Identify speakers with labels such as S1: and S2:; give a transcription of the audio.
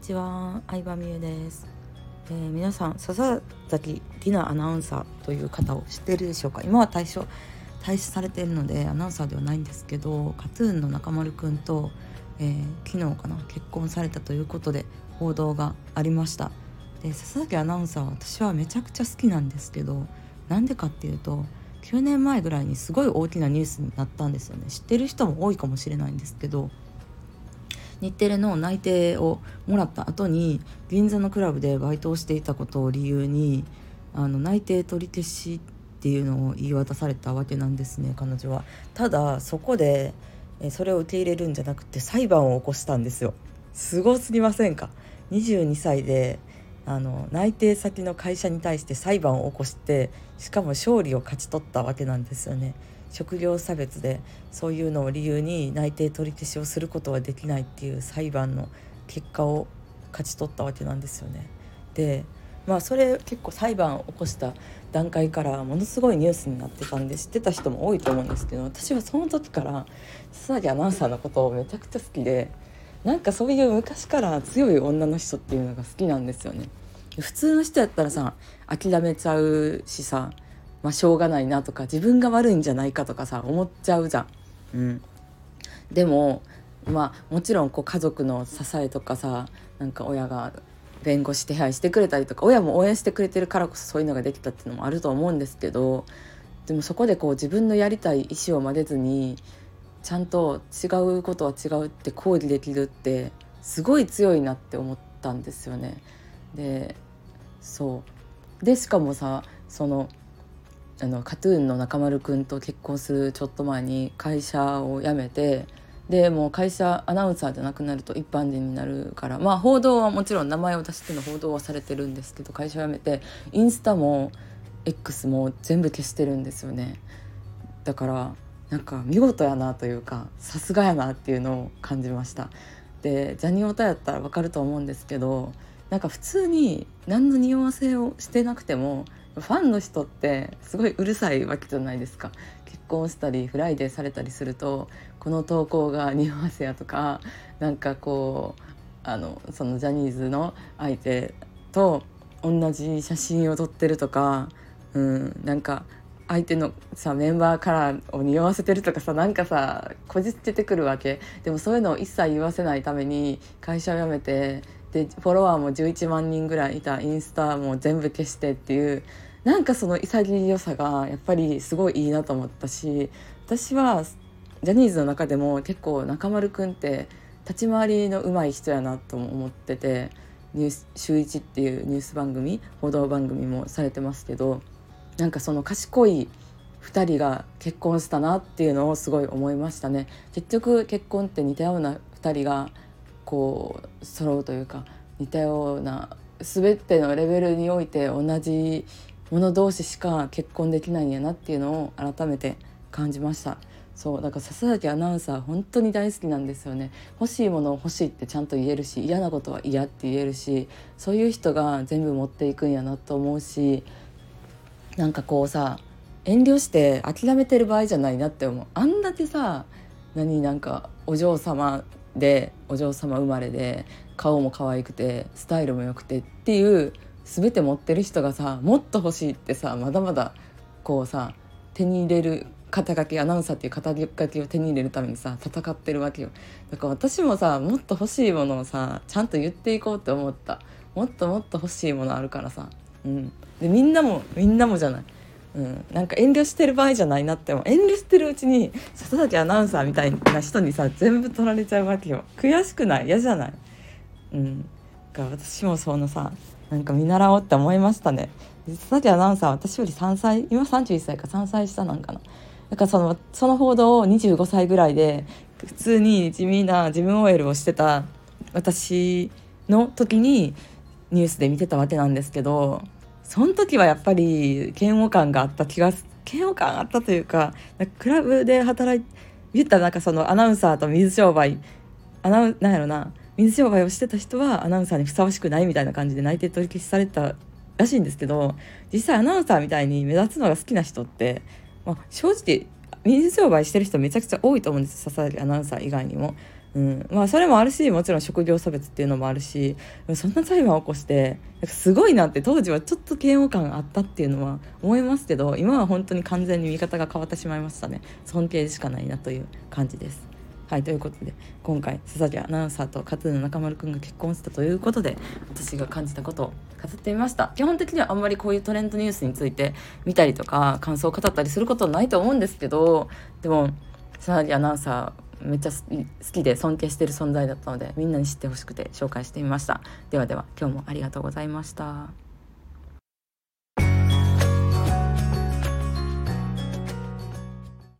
S1: ちは、相葉美優です、えー、皆さん、笹崎里奈アナウンサーという方を知っているでしょうか？今は退所退所されているのでアナウンサーではないんですけどカトゥーンの中丸くんと、えー、昨日かな結婚されたということで報道がありました。で笹崎アナウンサーは私はめちゃくちゃ好きなんですけどなんでかっていうと9年前ぐらいにすごい大きなニュースになったんですよね。知ってる人も多いかもしれないんですけど日テレの内定をもらった後に銀座のクラブでバイトをしていたことを理由にあの内定取り消しっていうのを言い渡されたわけなんですね彼女は。ただそこでそれを受け入れるんじゃなくて裁判を起こしたんですよ。すごすぎませんか？22歳であの内定先の会社に対して裁判を起こしてしかも勝利を勝ち取ったわけなんですよね。職業差別でそういうのを理由に内定取り消しをすることはできないっていう裁判の結果を勝ち取ったわけなんですよね。でまあそれ結構裁判を起こした段階からものすごいニュースになってたんで知ってた人も多いと思うんですけど私はその時から須崎アナウンサーのことをめちゃくちゃ好きでなんかそういう昔から強い女の人っていうのが好きなんですよね。普通の人やったらさ諦めちゃうしさまあ、しょうがないなとか自分が悪いんじゃないかとかさ思っちゃうじゃん。うん、でもまあもちろんこう家族の支えとかさなんか親が弁護士手配してくれたりとか親も応援してくれてるからこそそういうのができたっていうのもあると思うんですけどでもそこでこう自分のやりたい意思を曲げずにちゃんと違うことは違うって抗議できるってすごい強いなって思ったんですよね。でそうでしかもさそのあのカトゥーンの中丸くんと結婚するちょっと前に会社を辞めてでもう会社アナウンサーじゃなくなると一般人になるからまあ報道はもちろん名前を出しての報道はされてるんですけど会社を辞めてインスタも X も全部消してるんですよね。だからなんか見事やなというかさすがやなっていうのを感じました。でジャニオタやったらわかると思うんですけどなんか普通に何の匂わせをしてなくてもファンの人ってすごいうるさいわけじゃないですか。結婚したりフライデーされたりするとこの投稿が匂わせやとかなんかこうあのそのジャニーズの相手と同じ写真を撮ってるとか、うん、なんか相手のさメンバーカラーを匂わせてるとかさなんかさこじつけてくるわけ。でもそういうのを一切言わせないために会社を辞めてでフォロワーも11万人ぐらいいたインスタも全部消してっていうなんかその潔さがやっぱりすごいいいなと思ったし私はジャニーズの中でも結構中丸くんって立ち回りの上手い人やなと思っててニュース「週一っていうニュース番組報道番組もされてますけどなんかその賢い2人が結婚したなっていうのをすごい思いましたね。結局結婚って似たような2人がこう揃うというか似たような全てのレベルにおいて同じ者同士しか結婚できないんやなっていうのを改めて感じました。そうだから笹崎アナウンサー本当に大好きなんですよね。欲しいものを欲しいってちゃんと言えるし嫌なことは嫌って言えるしそういう人が全部持っていくんやなと思うしなんかこうさ遠慮して諦めてる場合じゃないなって思う。あんだけさ何なんかお嬢様でお嬢様生まれで顔も可愛くてスタイルも良くてっていう全て持ってる人がさもっと欲しいってさまだまだこうさ手に入れる肩書きアナウンサーっていう肩書きを手に入れるためにさ戦ってるわけよ。だから私もさもっと欲しいものをさちゃんと言っていこうって思った。もっともっと欲しいものあるからさ。うん。でみんなもみんなもじゃない。うん、なんか遠慮してる場合じゃないなっても遠慮してるうちに笹崎アナウンサーみたいな人にさ全部取られちゃうわけよ。悔しくない。嫌じゃない。うん。が私もそのさなんか見習おうって思いましたね。笹崎アナウンサー私より3歳今31歳か3歳下なんかな。だからそのその報道を25歳ぐらいで普通に地味な自分 OL をしてた私の時にニュースで見てたわけなんですけどその時はやっぱり嫌悪感があった気が嫌悪感あったというかクラブで働い言ったらなんかそのアナウンサーと水商売アナウなんやろな水商売をしてた人はアナウンサーにふさわしくないみたいな感じで内定取り消しされたらしいんですけど実際アナウンサーみたいに目立つのが好きな人って、まあ、正直水商売してる人めちゃくちゃ多いと思うんです笹崎アナウンサー以外にも。うん、まあそれもあるしもちろん職業差別っていうのもあるしそんな裁判を起こしてすごいなって当時はちょっと嫌悪感あったっていうのは思いますけど今は本当に完全に見方が変わってしまいましたね。尊敬しかないなという感じです。はいということで今回佐々木アナウンサーとカトゥーンの中丸くんが結婚したということで私が感じたことを語ってみました。基本的にはあんまりこういうトレンドニュースについて見たりとか感想を語ったりすることはないと思うんですけどでも佐々木アナウンサーめっちゃ好きで尊敬してる存在だったのでみんなに知ってほしくて紹介してみました。ではでは今日もありがとうございました。